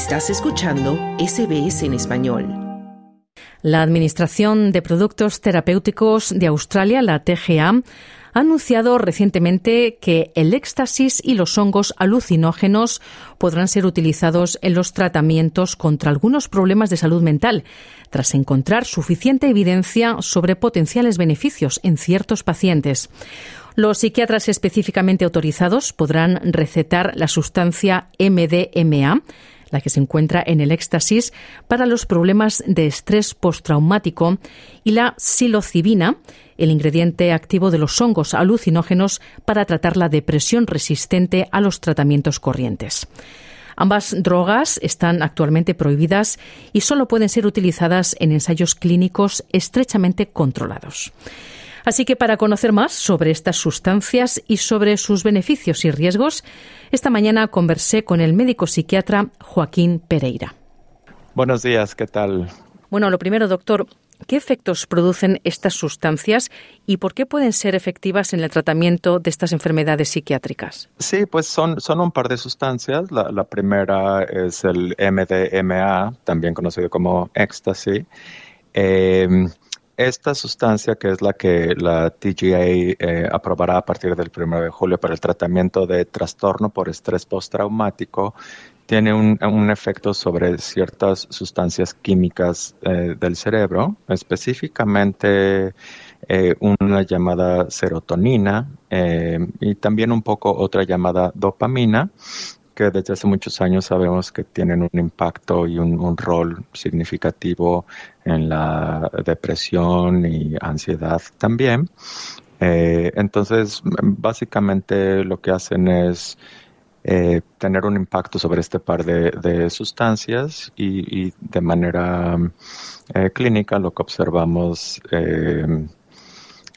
Estás escuchando SBS en español. La Administración de Productos Terapéuticos de Australia, la TGA, ha anunciado recientemente que el éxtasis y los hongos alucinógenos podrán ser utilizados en los tratamientos contra algunos problemas de salud mental, tras encontrar suficiente evidencia sobre potenciales beneficios en ciertos pacientes. Los psiquiatras específicamente autorizados podrán recetar la sustancia MDMA, la que se encuentra en el éxtasis, para los problemas de estrés postraumático, y la psilocibina, el ingrediente activo de los hongos alucinógenos para tratar la depresión resistente a los tratamientos corrientes. Ambas drogas están actualmente prohibidas y solo pueden ser utilizadas en ensayos clínicos estrechamente controlados. Así que para conocer más sobre estas sustancias y sobre sus beneficios y riesgos, esta mañana conversé con el médico psiquiatra Joaquín Pereira. Buenos días, ¿qué tal? Bueno, lo primero, doctor, ¿Qué efectos producen estas sustancias y por qué pueden ser efectivas en el tratamiento de estas enfermedades psiquiátricas? Sí, pues son, son un par de sustancias. La, primera es el MDMA, también conocido como éxtasis. Em, esta sustancia, que es la que la TGA eh, aprobará a partir del 1 de julio para el tratamiento de trastorno por estrés postraumático, tiene un, efecto sobre ciertas sustancias químicas eh, del cerebro, específicamente eh, una llamada serotonina y también un poco otra llamada dopamina, que desde hace muchos años sabemos que tienen un impacto y un, rol significativo en la depresión y ansiedad también. entonces, básicamente lo que hacen es eh, tener un impacto sobre este par de, sustancias y, de manera eh, clínica lo que observamos eh,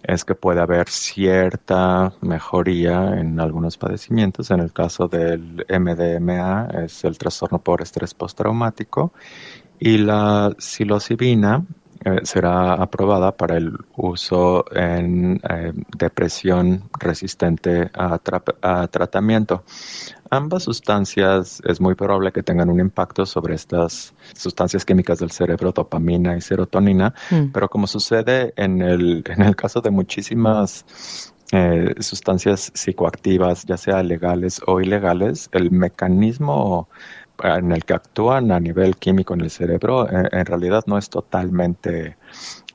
es que puede haber cierta mejoría en algunos padecimientos. En el caso del MDMA es el trastorno por estrés postraumático y la psilocibina será aprobada para el uso en depresión resistente a, a, tratamiento ambas sustancias es muy probable que tengan un impacto sobre estas sustancias químicas del cerebro, dopamina y serotonina, mm. pero como sucede en el, en el caso de muchísimas eh, sustancias psicoactivas, ya sea legales o ilegales, el mecanismo en el que actúan a nivel químico en el cerebro eh, en realidad no es totalmente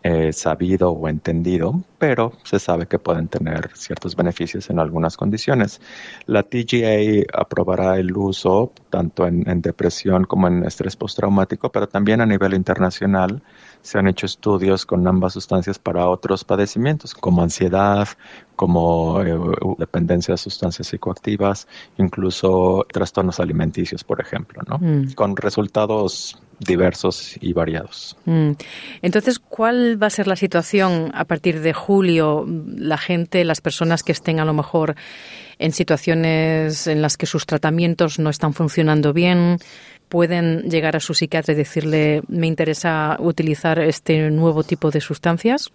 eh, sabido o entendido, pero se sabe que pueden tener ciertos beneficios en algunas condiciones. La TGA aprobará el uso tanto en, depresión como en estrés postraumático, pero también a nivel internacional se han hecho estudios con ambas sustancias para otros padecimientos, como ansiedad, como eh, dependencia de sustancias psicoactivas, incluso trastornos alimenticios, por ejemplo, ¿no? Mm. Con resultados diversos y variados. Mm. Entonces, ¿cuál va a ser la situación a partir de julio? La gente, las personas que estén a lo mejor en situaciones en las que sus tratamientos no están funcionando bien, pueden llegar a su psiquiatra y decirle, me interesa utilizar este nuevo tipo de sustancias?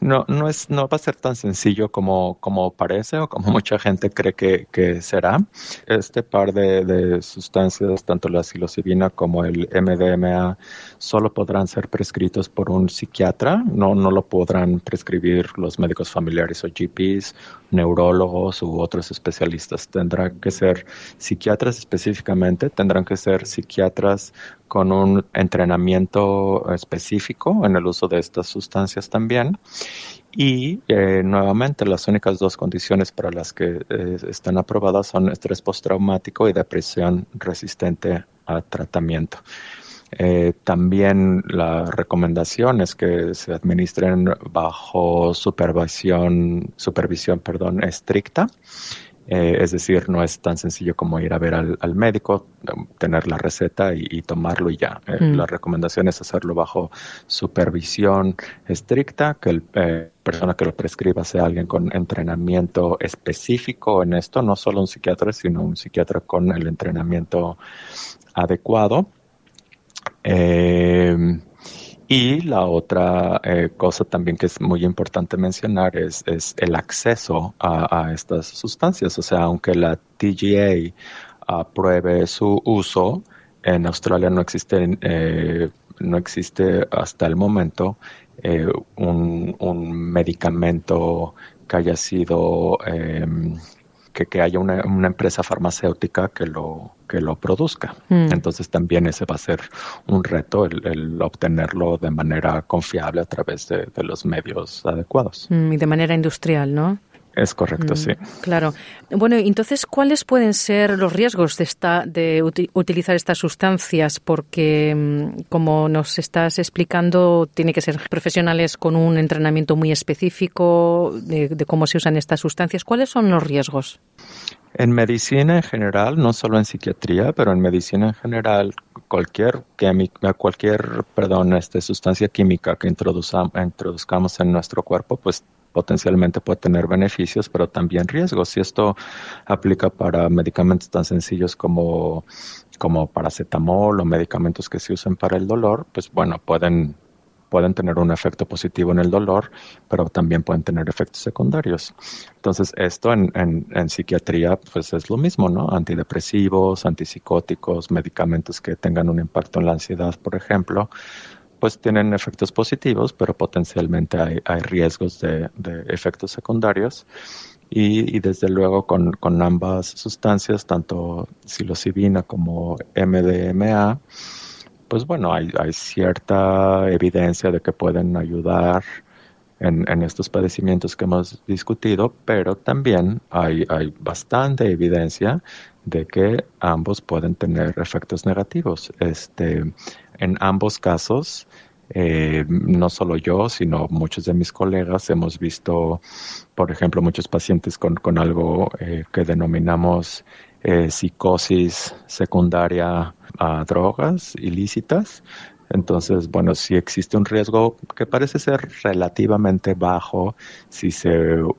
No, no, es, no va a ser tan sencillo como, como parece o como mucha gente cree que, que será. Este par de, de, sustancias, tanto la psilocibina como el MDMA, solo podrán ser prescritos por un psiquiatra, no, no lo podrán prescribir los médicos familiares o GPs, neurólogos u otros especialistas. Tendrán que ser psiquiatras específicamente, tendrán que ser psiquiatras con un entrenamiento específico en el uso de estas sustancias también. Y eh, nuevamente las únicas dos condiciones para las que eh, están aprobadas son estrés postraumático y depresión resistente a tratamiento. Eh, también la recomendación es que se administren bajo supervisión, supervisión perdón, estricta eh, es decir, no es tan sencillo como ir a ver al, médico, tener la receta y, tomarlo y ya. Eh, mm. La recomendación es hacerlo bajo supervisión estricta, que la eh, persona que lo prescriba sea alguien con entrenamiento específico en esto, no solo un psiquiatra, sino un psiquiatra con el entrenamiento adecuado. Y la otra eh, cosa también que es muy importante mencionar es, el acceso a, estas sustancias. O sea, aunque la TGA apruebe su uso, en Australia no existe, eh, no existe hasta el momento eh, un, un, medicamento que haya sido em, que, que, haya una, una, empresa farmacéutica que lo que lo produzca. Mm. Entonces también ese va a ser un reto el, el obtenerlo de manera confiable a través de, de los medios adecuados. Mm, y de manera industrial, ¿no? Es correcto, mm, sí. Claro. Bueno, entonces, ¿cuáles pueden ser los riesgos de, esta, de utilizar estas sustancias? Porque, mm, como nos estás explicando, tiene que ser profesionales con un entrenamiento muy específico de, de cómo se usan estas sustancias. ¿Cuáles son los riesgos? En medicina en general, no solo en psiquiatría, pero en medicina en general, cualquier química, cualquier, perdón, este, sustancia química que introduzcamos en nuestro cuerpo, pues potencialmente puede tener beneficios, pero también riesgos. Y esto aplica para medicamentos tan sencillos como, como paracetamol o medicamentos que se usan para el dolor, pues bueno, pueden pueden tener un efecto positivo en el dolor, pero también pueden tener efectos secundarios. Entonces, esto en, en, en, psiquiatría, pues es lo mismo, ¿no? Antidepresivos, antipsicóticos, medicamentos que tengan un impacto en la ansiedad, por ejemplo, pues tienen efectos positivos, pero potencialmente hay, hay riesgos de, de, efectos secundarios. Y, y desde luego con, con, ambas sustancias, tanto psilocibina como MDMA, pues bueno, hay, hay cierta evidencia de que pueden ayudar en, en, estos padecimientos que hemos discutido, pero también hay, hay bastante evidencia de que ambos pueden tener efectos negativos. Este, en ambos casos, eh, no solo yo, sino muchos de mis colegas hemos visto, por ejemplo, muchos pacientes con, con algo eh, que denominamos eh, psicosis secundaria a drogas ilícitas. Entonces, bueno, si existe un riesgo que parece ser relativamente bajo si se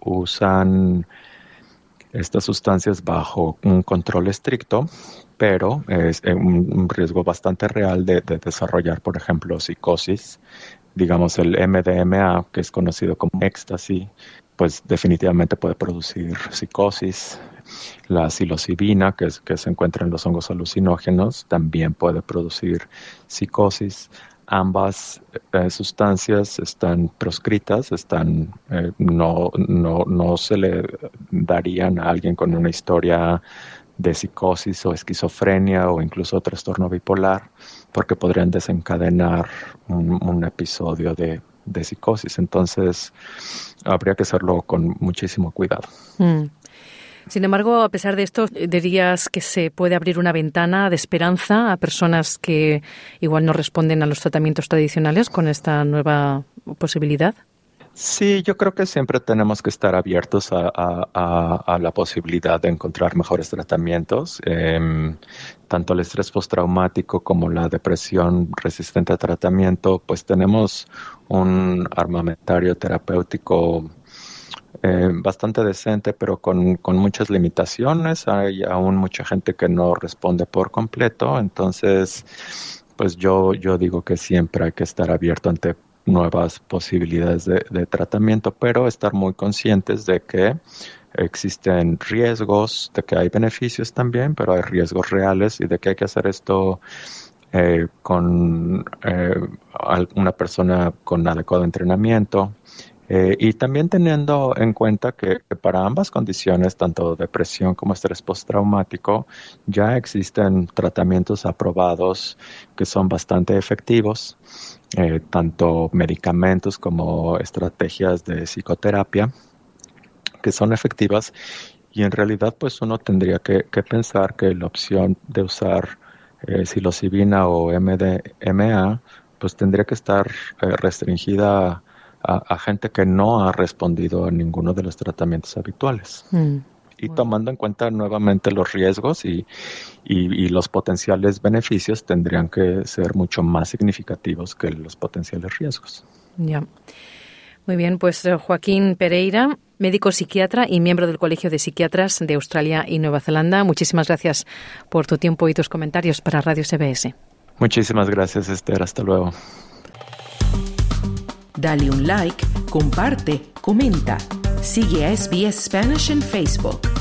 usan estas sustancias bajo un control estricto, pero es un, riesgo bastante real de, de, desarrollar, por ejemplo, psicosis. Digamos, el MDMA, que es conocido como éxtasis, pues definitivamente puede producir psicosis. La psilocibina, que se encuentra en los hongos alucinógenos, también puede producir psicosis ambas eh, sustancias están proscritas, están eh, no, no, no se le darían a alguien con una historia de psicosis o esquizofrenia o incluso trastorno bipolar, porque podrían desencadenar un, episodio de, de, psicosis. Entonces, habría que hacerlo con muchísimo cuidado. Mm. Sin embargo, a pesar de esto, dirías que se puede abrir una ventana de esperanza a personas que igual no responden a los tratamientos tradicionales con esta nueva posibilidad. Sí, yo creo que siempre tenemos que estar abiertos a, a, la posibilidad de encontrar mejores tratamientos. Eh, tanto el estrés postraumático como la depresión resistente a tratamiento, pues tenemos un armamentario terapéutico eh, bastante decente, pero con, con, muchas limitaciones. Hay aún mucha gente que no responde por completo. Entonces, pues yo, yo digo que siempre hay que estar abierto ante nuevas posibilidades de, tratamiento, pero estar muy conscientes de que existen riesgos, de que hay beneficios también, pero hay riesgos reales y de que hay que hacer esto eh, con eh, una persona con adecuado entrenamiento, eh, y también teniendo en cuenta que, que, para ambas condiciones, tanto depresión como estrés postraumático, ya existen tratamientos aprobados que son bastante efectivos, eh, tanto medicamentos como estrategias de psicoterapia que son efectivas y en realidad pues uno tendría que, pensar que la opción de usar eh, psilocibina o MDMA pues tendría que estar eh, restringida a, a, gente que no ha respondido a ninguno de los tratamientos habituales. Mm. Y bueno. tomando en cuenta nuevamente los riesgos y, y, y, los potenciales beneficios tendrían que ser mucho más significativos que los potenciales riesgos. Ya. Muy bien, pues eh, Joaquín Pereira, médico psiquiatra y miembro del Colegio de Psiquiatras de Australia y Nueva Zelanda. Muchísimas gracias por tu tiempo y tus comentarios para Radio CBS. Muchísimas gracias, Esther. Hasta luego. Dale un like, comparte, comenta. Sigue SBS Spanish en Facebook.